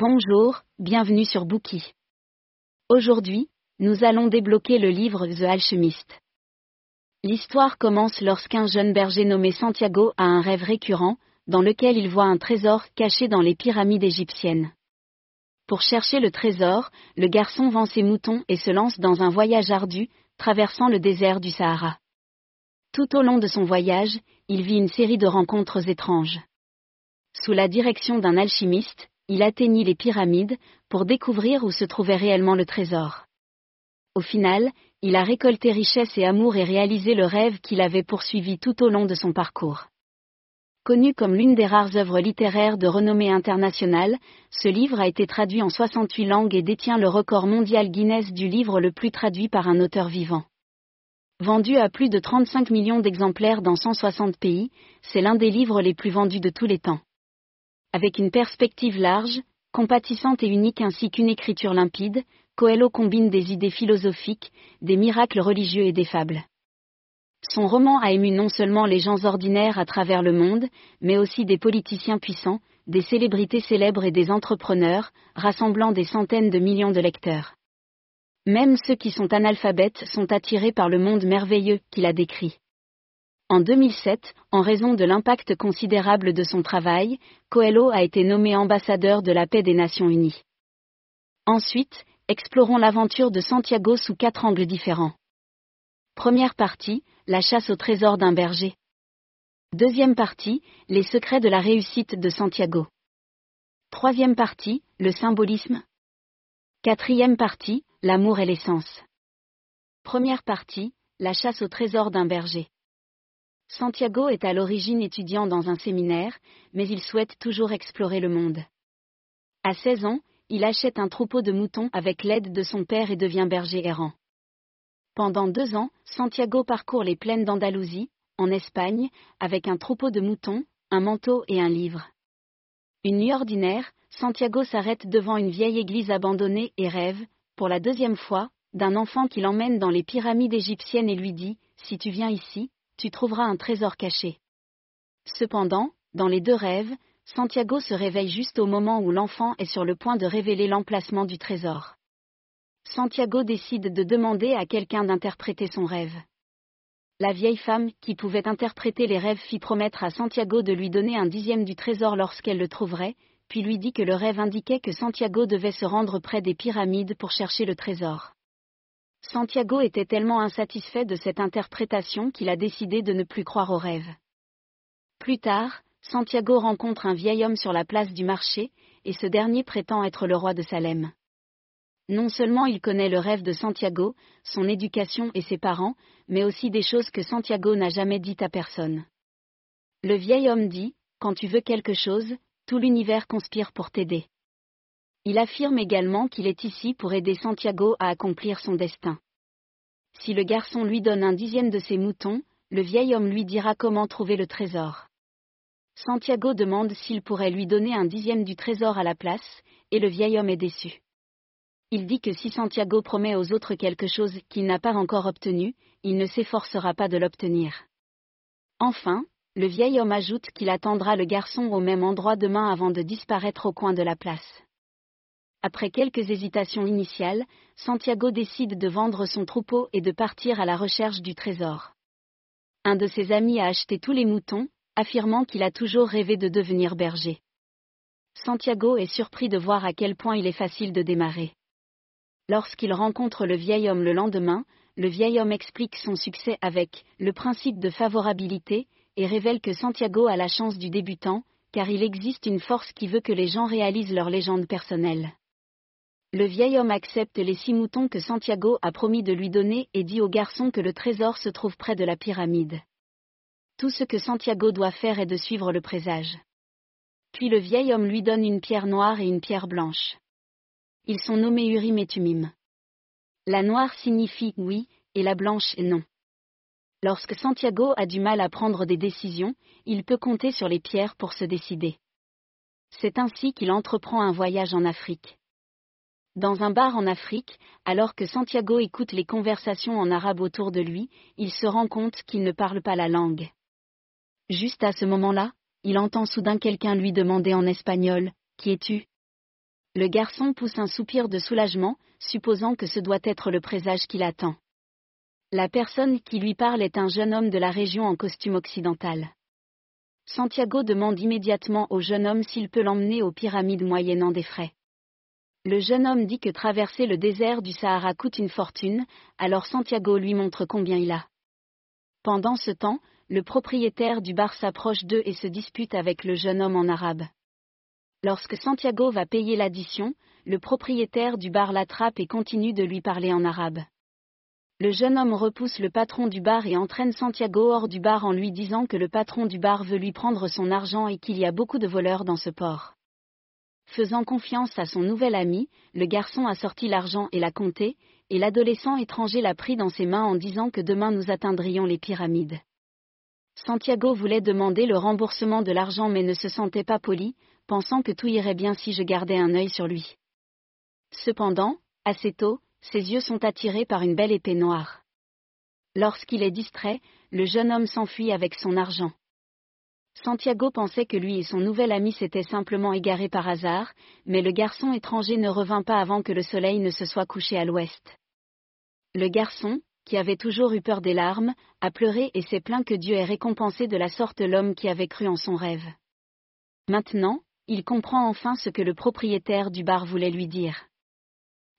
Bonjour, bienvenue sur Bookie. Aujourd'hui, nous allons débloquer le livre The Alchemist. L'histoire commence lorsqu'un jeune berger nommé Santiago a un rêve récurrent, dans lequel il voit un trésor caché dans les pyramides égyptiennes. Pour chercher le trésor, le garçon vend ses moutons et se lance dans un voyage ardu, traversant le désert du Sahara. Tout au long de son voyage, il vit une série de rencontres étranges. Sous la direction d'un alchimiste, il atteignit les pyramides, pour découvrir où se trouvait réellement le trésor. Au final, il a récolté richesse et amour et réalisé le rêve qu'il avait poursuivi tout au long de son parcours. Connu comme l'une des rares œuvres littéraires de renommée internationale, ce livre a été traduit en 68 langues et détient le record mondial Guinness du livre le plus traduit par un auteur vivant. Vendu à plus de 35 millions d'exemplaires dans 160 pays, c'est l'un des livres les plus vendus de tous les temps. Avec une perspective large, compatissante et unique ainsi qu'une écriture limpide, Coelho combine des idées philosophiques, des miracles religieux et des fables. Son roman a ému non seulement les gens ordinaires à travers le monde, mais aussi des politiciens puissants, des célébrités célèbres et des entrepreneurs, rassemblant des centaines de millions de lecteurs. Même ceux qui sont analphabètes sont attirés par le monde merveilleux qu'il a décrit. En 2007, en raison de l'impact considérable de son travail, Coelho a été nommé ambassadeur de la paix des Nations Unies. Ensuite, explorons l'aventure de Santiago sous quatre angles différents. Première partie, la chasse au trésor d'un berger. Deuxième partie, les secrets de la réussite de Santiago. Troisième partie, le symbolisme. Quatrième partie, l'amour et l'essence. Première partie, la chasse au trésor d'un berger. Santiago est à l'origine étudiant dans un séminaire, mais il souhaite toujours explorer le monde. À 16 ans, il achète un troupeau de moutons avec l'aide de son père et devient berger errant. Pendant deux ans, Santiago parcourt les plaines d'Andalousie, en Espagne, avec un troupeau de moutons, un manteau et un livre. Une nuit ordinaire, Santiago s'arrête devant une vieille église abandonnée et rêve, pour la deuxième fois, d'un enfant qui l'emmène dans les pyramides égyptiennes et lui dit, Si tu viens ici, tu trouveras un trésor caché. Cependant, dans les deux rêves, Santiago se réveille juste au moment où l'enfant est sur le point de révéler l'emplacement du trésor. Santiago décide de demander à quelqu'un d'interpréter son rêve. La vieille femme, qui pouvait interpréter les rêves, fit promettre à Santiago de lui donner un dixième du trésor lorsqu'elle le trouverait, puis lui dit que le rêve indiquait que Santiago devait se rendre près des pyramides pour chercher le trésor. Santiago était tellement insatisfait de cette interprétation qu'il a décidé de ne plus croire aux rêves. Plus tard, Santiago rencontre un vieil homme sur la place du marché, et ce dernier prétend être le roi de Salem. Non seulement il connaît le rêve de Santiago, son éducation et ses parents, mais aussi des choses que Santiago n'a jamais dites à personne. Le vieil homme dit, Quand tu veux quelque chose, tout l'univers conspire pour t'aider. Il affirme également qu'il est ici pour aider Santiago à accomplir son destin. Si le garçon lui donne un dixième de ses moutons, le vieil homme lui dira comment trouver le trésor. Santiago demande s'il pourrait lui donner un dixième du trésor à la place, et le vieil homme est déçu. Il dit que si Santiago promet aux autres quelque chose qu'il n'a pas encore obtenu, il ne s'efforcera pas de l'obtenir. Enfin, le vieil homme ajoute qu'il attendra le garçon au même endroit demain avant de disparaître au coin de la place. Après quelques hésitations initiales, Santiago décide de vendre son troupeau et de partir à la recherche du trésor. Un de ses amis a acheté tous les moutons, affirmant qu'il a toujours rêvé de devenir berger. Santiago est surpris de voir à quel point il est facile de démarrer. Lorsqu'il rencontre le vieil homme le lendemain, le vieil homme explique son succès avec le principe de favorabilité, et révèle que Santiago a la chance du débutant, car il existe une force qui veut que les gens réalisent leur légende personnelle. Le vieil homme accepte les six moutons que Santiago a promis de lui donner et dit au garçon que le trésor se trouve près de la pyramide. Tout ce que Santiago doit faire est de suivre le présage. Puis le vieil homme lui donne une pierre noire et une pierre blanche. Ils sont nommés Urim et Tumim. La noire signifie oui, et la blanche non. Lorsque Santiago a du mal à prendre des décisions, il peut compter sur les pierres pour se décider. C'est ainsi qu'il entreprend un voyage en Afrique. Dans un bar en Afrique, alors que Santiago écoute les conversations en arabe autour de lui, il se rend compte qu'il ne parle pas la langue. Juste à ce moment-là, il entend soudain quelqu'un lui demander en espagnol Qui es-tu? Le garçon pousse un soupir de soulagement, supposant que ce doit être le présage qui l'attend. La personne qui lui parle est un jeune homme de la région en costume occidental. Santiago demande immédiatement au jeune homme s'il peut l'emmener aux pyramides moyennant des frais. Le jeune homme dit que traverser le désert du Sahara coûte une fortune, alors Santiago lui montre combien il a. Pendant ce temps, le propriétaire du bar s'approche d'eux et se dispute avec le jeune homme en arabe. Lorsque Santiago va payer l'addition, le propriétaire du bar l'attrape et continue de lui parler en arabe. Le jeune homme repousse le patron du bar et entraîne Santiago hors du bar en lui disant que le patron du bar veut lui prendre son argent et qu'il y a beaucoup de voleurs dans ce port. Faisant confiance à son nouvel ami, le garçon a sorti l'argent et l'a compté, et l'adolescent étranger l'a pris dans ses mains en disant que demain nous atteindrions les pyramides. Santiago voulait demander le remboursement de l'argent mais ne se sentait pas poli, pensant que tout irait bien si je gardais un œil sur lui. Cependant, assez tôt, ses yeux sont attirés par une belle épée noire. Lorsqu'il est distrait, le jeune homme s'enfuit avec son argent. Santiago pensait que lui et son nouvel ami s'étaient simplement égarés par hasard, mais le garçon étranger ne revint pas avant que le soleil ne se soit couché à l'ouest. Le garçon, qui avait toujours eu peur des larmes, a pleuré et s'est plaint que Dieu ait récompensé de la sorte l'homme qui avait cru en son rêve. Maintenant, il comprend enfin ce que le propriétaire du bar voulait lui dire.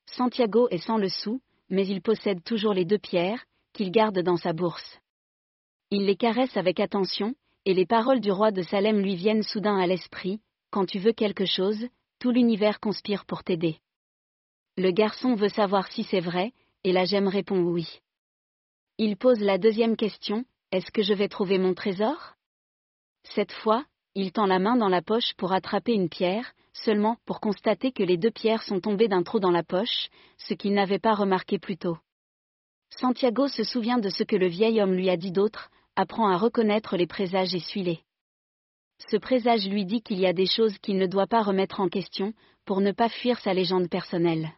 Santiago est sans le sou, mais il possède toujours les deux pierres, qu'il garde dans sa bourse. Il les caresse avec attention, et les paroles du roi de Salem lui viennent soudain à l'esprit, quand tu veux quelque chose, tout l'univers conspire pour t'aider. Le garçon veut savoir si c'est vrai, et la gemme répond oui. Il pose la deuxième question, est-ce que je vais trouver mon trésor? Cette fois, il tend la main dans la poche pour attraper une pierre, seulement pour constater que les deux pierres sont tombées d'un trou dans la poche, ce qu'il n'avait pas remarqué plus tôt. Santiago se souvient de ce que le vieil homme lui a dit d'autre, apprend à reconnaître les présages et suit-les. Ce présage lui dit qu'il y a des choses qu'il ne doit pas remettre en question, pour ne pas fuir sa légende personnelle.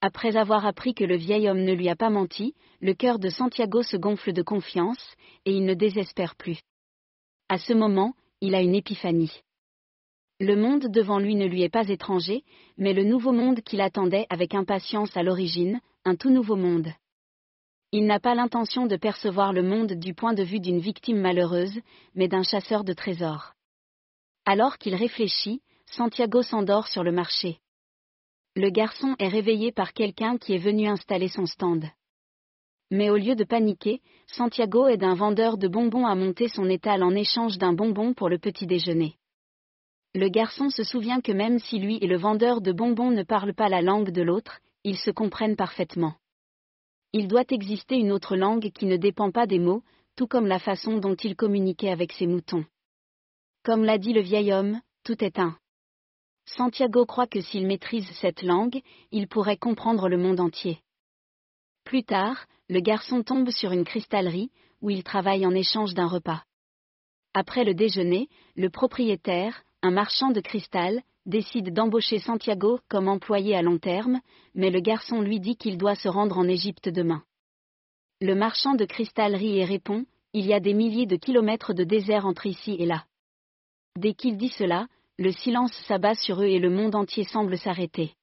Après avoir appris que le vieil homme ne lui a pas menti, le cœur de Santiago se gonfle de confiance, et il ne désespère plus. À ce moment, il a une épiphanie. Le monde devant lui ne lui est pas étranger, mais le nouveau monde qu'il attendait avec impatience à l'origine, un tout nouveau monde. Il n'a pas l'intention de percevoir le monde du point de vue d'une victime malheureuse, mais d'un chasseur de trésors. Alors qu'il réfléchit, Santiago s'endort sur le marché. Le garçon est réveillé par quelqu'un qui est venu installer son stand. Mais au lieu de paniquer, Santiago aide un vendeur de bonbons à monter son étal en échange d'un bonbon pour le petit déjeuner. Le garçon se souvient que même si lui et le vendeur de bonbons ne parlent pas la langue de l'autre, ils se comprennent parfaitement. Il doit exister une autre langue qui ne dépend pas des mots, tout comme la façon dont il communiquait avec ses moutons. Comme l'a dit le vieil homme, tout est un. Santiago croit que s'il maîtrise cette langue, il pourrait comprendre le monde entier. Plus tard, le garçon tombe sur une cristallerie, où il travaille en échange d'un repas. Après le déjeuner, le propriétaire, un marchand de cristal, décide d'embaucher Santiago comme employé à long terme, mais le garçon lui dit qu'il doit se rendre en Égypte demain. Le marchand de cristal rit et répond, Il y a des milliers de kilomètres de désert entre ici et là. Dès qu'il dit cela, le silence s'abat sur eux et le monde entier semble s'arrêter.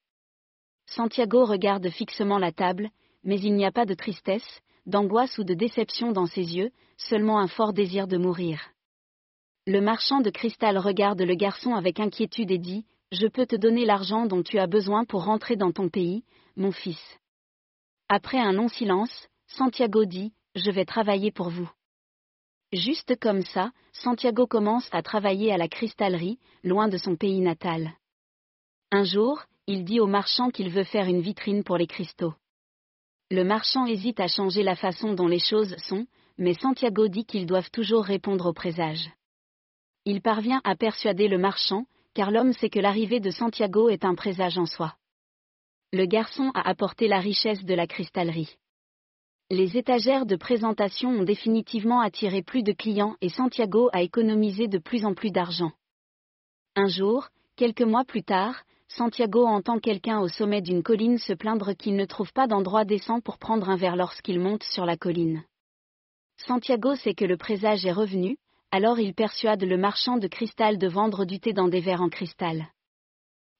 Santiago regarde fixement la table, mais il n'y a pas de tristesse, d'angoisse ou de déception dans ses yeux, seulement un fort désir de mourir. Le marchand de cristal regarde le garçon avec inquiétude et dit, Je peux te donner l'argent dont tu as besoin pour rentrer dans ton pays, mon fils. Après un long silence, Santiago dit, Je vais travailler pour vous. Juste comme ça, Santiago commence à travailler à la cristallerie, loin de son pays natal. Un jour, il dit au marchand qu'il veut faire une vitrine pour les cristaux. Le marchand hésite à changer la façon dont les choses sont, mais Santiago dit qu'ils doivent toujours répondre au présage. Il parvient à persuader le marchand, car l'homme sait que l'arrivée de Santiago est un présage en soi. Le garçon a apporté la richesse de la cristallerie. Les étagères de présentation ont définitivement attiré plus de clients et Santiago a économisé de plus en plus d'argent. Un jour, quelques mois plus tard, Santiago entend quelqu'un au sommet d'une colline se plaindre qu'il ne trouve pas d'endroit décent pour prendre un verre lorsqu'il monte sur la colline. Santiago sait que le présage est revenu, alors il persuade le marchand de cristal de vendre du thé dans des verres en cristal.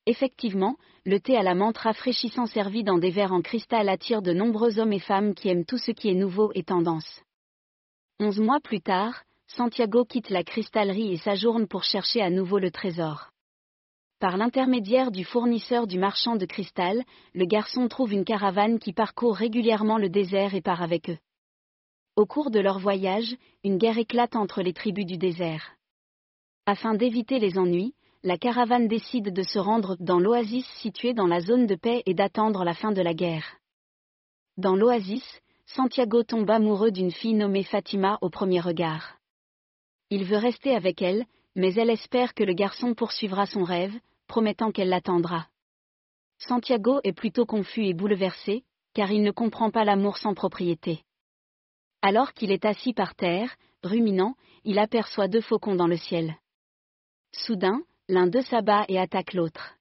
Effectivement, le thé à la menthe rafraîchissant servi dans des verres en cristal attire de nombreux hommes et femmes qui aiment tout ce qui est nouveau et tendance. Onze mois plus tard, Santiago quitte la cristallerie et s'ajourne pour chercher à nouveau le trésor. Par l'intermédiaire du fournisseur du marchand de cristal, le garçon trouve une caravane qui parcourt régulièrement le désert et part avec eux. Au cours de leur voyage, une guerre éclate entre les tribus du désert. Afin d'éviter les ennuis, la caravane décide de se rendre dans l'oasis située dans la zone de paix et d'attendre la fin de la guerre. Dans l'oasis, Santiago tombe amoureux d'une fille nommée Fatima au premier regard. Il veut rester avec elle, mais elle espère que le garçon poursuivra son rêve, promettant qu'elle l'attendra. Santiago est plutôt confus et bouleversé, car il ne comprend pas l'amour sans propriété. Alors qu'il est assis par terre, ruminant, il aperçoit deux faucons dans le ciel. Soudain, l'un d'eux s'abat et attaque l'autre.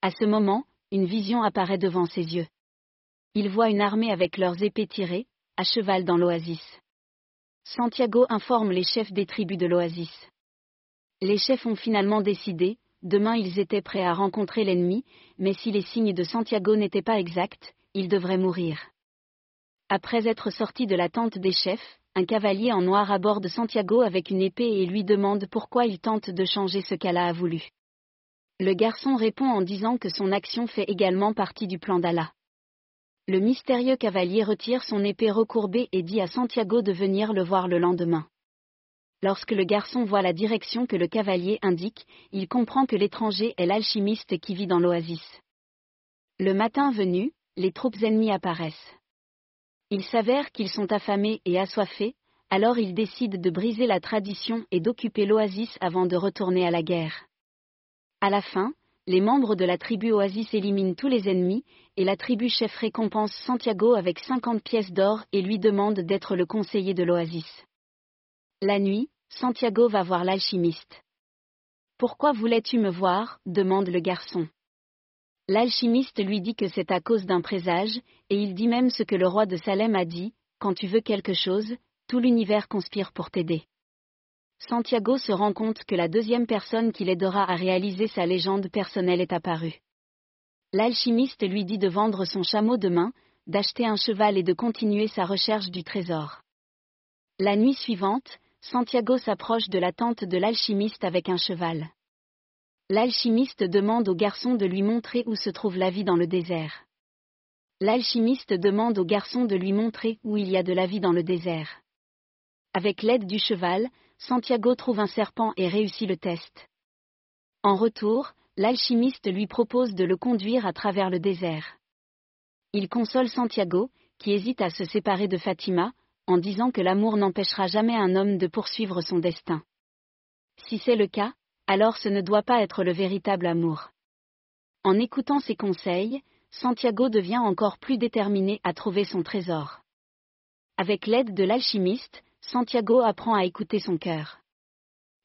À ce moment, une vision apparaît devant ses yeux. Il voit une armée avec leurs épées tirées, à cheval dans l'oasis. Santiago informe les chefs des tribus de l'oasis. Les chefs ont finalement décidé, demain ils étaient prêts à rencontrer l'ennemi, mais si les signes de Santiago n'étaient pas exacts, il devrait mourir. Après être sorti de la tente des chefs, un cavalier en noir aborde Santiago avec une épée et lui demande pourquoi il tente de changer ce qu'Allah a voulu. Le garçon répond en disant que son action fait également partie du plan d'Allah. Le mystérieux cavalier retire son épée recourbée et dit à Santiago de venir le voir le lendemain. Lorsque le garçon voit la direction que le cavalier indique, il comprend que l'étranger est l'alchimiste qui vit dans l'oasis. Le matin venu, les troupes ennemies apparaissent. Il s'avère qu'ils sont affamés et assoiffés, alors ils décident de briser la tradition et d'occuper l'oasis avant de retourner à la guerre. À la fin, les membres de la tribu Oasis éliminent tous les ennemis, et la tribu chef récompense Santiago avec 50 pièces d'or et lui demande d'être le conseiller de l'Oasis. La nuit, Santiago va voir l'alchimiste. Pourquoi voulais-tu me voir? demande le garçon. L'alchimiste lui dit que c'est à cause d'un présage, et il dit même ce que le roi de Salem a dit, quand tu veux quelque chose, tout l'univers conspire pour t'aider. Santiago se rend compte que la deuxième personne qui l'aidera à réaliser sa légende personnelle est apparue. L'alchimiste lui dit de vendre son chameau de main, d'acheter un cheval et de continuer sa recherche du trésor. La nuit suivante, Santiago s'approche de la tente de l'alchimiste avec un cheval. L'alchimiste demande au garçon de lui montrer où se trouve la vie dans le désert. L'alchimiste demande au garçon de lui montrer où il y a de la vie dans le désert. Avec l'aide du cheval, Santiago trouve un serpent et réussit le test. En retour, l'alchimiste lui propose de le conduire à travers le désert. Il console Santiago, qui hésite à se séparer de Fatima, en disant que l'amour n'empêchera jamais un homme de poursuivre son destin. Si c'est le cas, alors ce ne doit pas être le véritable amour. En écoutant ses conseils, Santiago devient encore plus déterminé à trouver son trésor. Avec l'aide de l'alchimiste, Santiago apprend à écouter son cœur.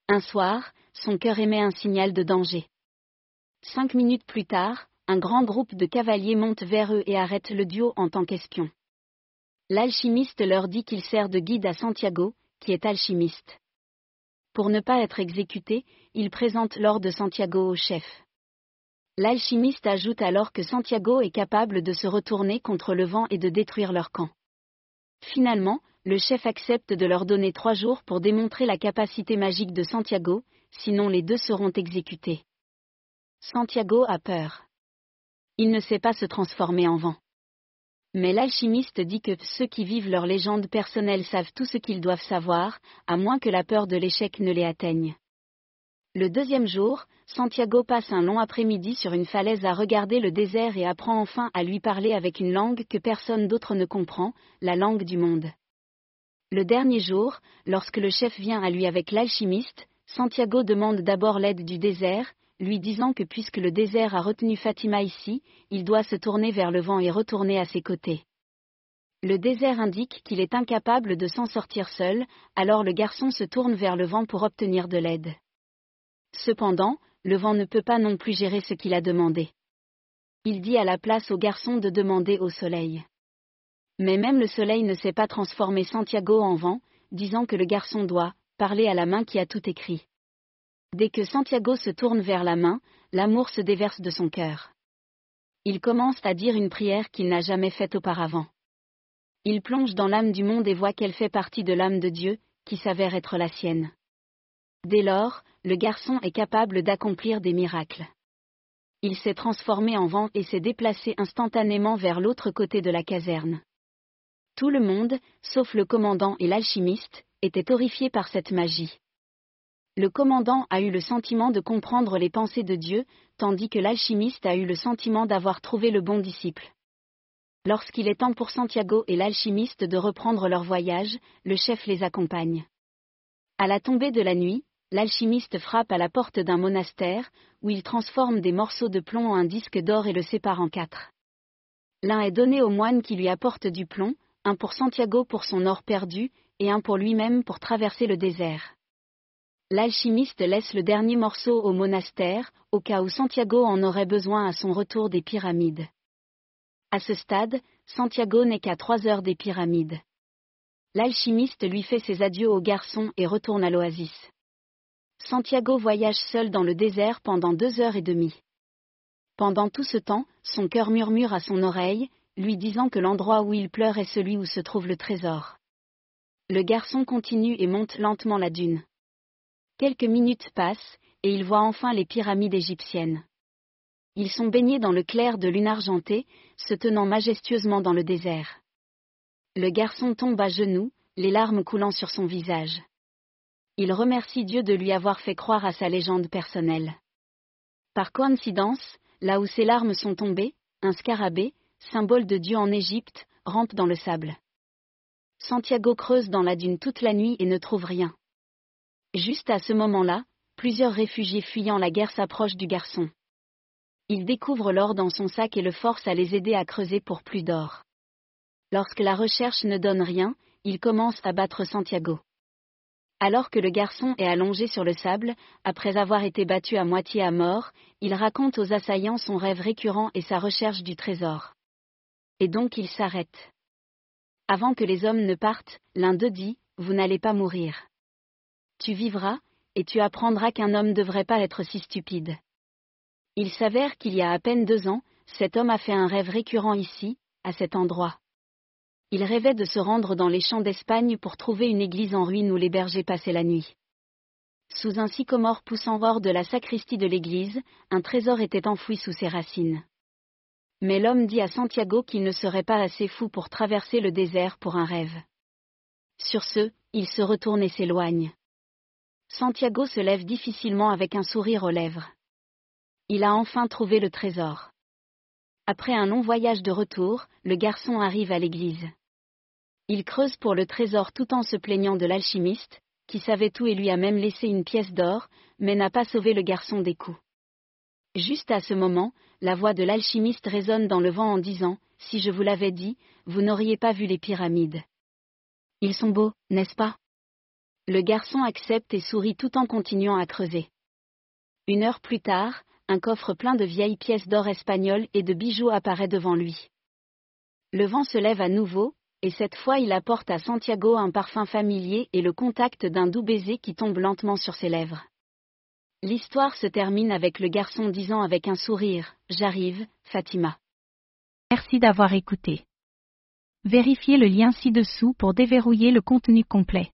Un soir, son cœur émet un signal de danger. Cinq minutes plus tard, un grand groupe de cavaliers monte vers eux et arrête le duo en tant qu'espion. L'alchimiste leur dit qu'il sert de guide à Santiago, qui est alchimiste. Pour ne pas être exécuté, il présente l'or de Santiago au chef. L'alchimiste ajoute alors que Santiago est capable de se retourner contre le vent et de détruire leur camp. Finalement, le chef accepte de leur donner trois jours pour démontrer la capacité magique de Santiago, sinon les deux seront exécutés. Santiago a peur. Il ne sait pas se transformer en vent. Mais l'alchimiste dit que ceux qui vivent leur légende personnelle savent tout ce qu'ils doivent savoir, à moins que la peur de l'échec ne les atteigne. Le deuxième jour, Santiago passe un long après-midi sur une falaise à regarder le désert et apprend enfin à lui parler avec une langue que personne d'autre ne comprend, la langue du monde. Le dernier jour, lorsque le chef vient à lui avec l'alchimiste, Santiago demande d'abord l'aide du désert, lui disant que puisque le désert a retenu Fatima ici, il doit se tourner vers le vent et retourner à ses côtés. Le désert indique qu'il est incapable de s'en sortir seul, alors le garçon se tourne vers le vent pour obtenir de l'aide. Cependant, le vent ne peut pas non plus gérer ce qu'il a demandé. Il dit à la place au garçon de demander au soleil. Mais même le soleil ne sait pas transformer Santiago en vent, disant que le garçon doit parler à la main qui a tout écrit. Dès que Santiago se tourne vers la main, l'amour se déverse de son cœur. Il commence à dire une prière qu'il n'a jamais faite auparavant. Il plonge dans l'âme du monde et voit qu'elle fait partie de l'âme de Dieu, qui s'avère être la sienne. Dès lors, le garçon est capable d'accomplir des miracles. Il s'est transformé en vent et s'est déplacé instantanément vers l'autre côté de la caserne. Tout le monde, sauf le commandant et l'alchimiste, était horrifié par cette magie. Le commandant a eu le sentiment de comprendre les pensées de Dieu, tandis que l'alchimiste a eu le sentiment d'avoir trouvé le bon disciple. Lorsqu'il est temps pour Santiago et l'alchimiste de reprendre leur voyage, le chef les accompagne. À la tombée de la nuit, l'alchimiste frappe à la porte d'un monastère, où il transforme des morceaux de plomb en un disque d'or et le sépare en quatre. L'un est donné au moine qui lui apporte du plomb, un pour Santiago pour son or perdu, et un pour lui-même pour traverser le désert. L'alchimiste laisse le dernier morceau au monastère, au cas où Santiago en aurait besoin à son retour des pyramides. À ce stade, Santiago n'est qu'à trois heures des pyramides. L'alchimiste lui fait ses adieux au garçon et retourne à l'oasis. Santiago voyage seul dans le désert pendant deux heures et demie. Pendant tout ce temps, son cœur murmure à son oreille, lui disant que l'endroit où il pleure est celui où se trouve le trésor. Le garçon continue et monte lentement la dune. Quelques minutes passent, et il voit enfin les pyramides égyptiennes. Ils sont baignés dans le clair de lune argentée, se tenant majestueusement dans le désert. Le garçon tombe à genoux, les larmes coulant sur son visage il remercie Dieu de lui avoir fait croire à sa légende personnelle. Par coïncidence, là où ses larmes sont tombées, un scarabée, symbole de Dieu en Égypte, rampe dans le sable. Santiago creuse dans la dune toute la nuit et ne trouve rien. Juste à ce moment-là, plusieurs réfugiés fuyant la guerre s'approchent du garçon. Il découvre l'or dans son sac et le force à les aider à creuser pour plus d'or. Lorsque la recherche ne donne rien, il commence à battre Santiago. Alors que le garçon est allongé sur le sable, après avoir été battu à moitié à mort, il raconte aux assaillants son rêve récurrent et sa recherche du trésor. Et donc il s'arrête. Avant que les hommes ne partent, l'un d'eux dit, Vous n'allez pas mourir. Tu vivras, et tu apprendras qu'un homme ne devrait pas être si stupide. Il s'avère qu'il y a à peine deux ans, cet homme a fait un rêve récurrent ici, à cet endroit. Il rêvait de se rendre dans les champs d'Espagne pour trouver une église en ruine où les bergers passaient la nuit. Sous un sycomore poussant hors de la sacristie de l'église, un trésor était enfoui sous ses racines. Mais l'homme dit à Santiago qu'il ne serait pas assez fou pour traverser le désert pour un rêve. Sur ce, il se retourne et s'éloigne. Santiago se lève difficilement avec un sourire aux lèvres. Il a enfin trouvé le trésor. Après un long voyage de retour, le garçon arrive à l'église. Il creuse pour le trésor tout en se plaignant de l'alchimiste, qui savait tout et lui a même laissé une pièce d'or, mais n'a pas sauvé le garçon des coups. Juste à ce moment, la voix de l'alchimiste résonne dans le vent en disant Si je vous l'avais dit, vous n'auriez pas vu les pyramides. Ils sont beaux, n'est-ce pas? Le garçon accepte et sourit tout en continuant à creuser. Une heure plus tard, un coffre plein de vieilles pièces d'or espagnoles et de bijoux apparaît devant lui. Le vent se lève à nouveau, et cette fois il apporte à Santiago un parfum familier et le contact d'un doux baiser qui tombe lentement sur ses lèvres. L'histoire se termine avec le garçon disant avec un sourire J'arrive, Fatima. Merci d'avoir écouté. Vérifiez le lien ci-dessous pour déverrouiller le contenu complet.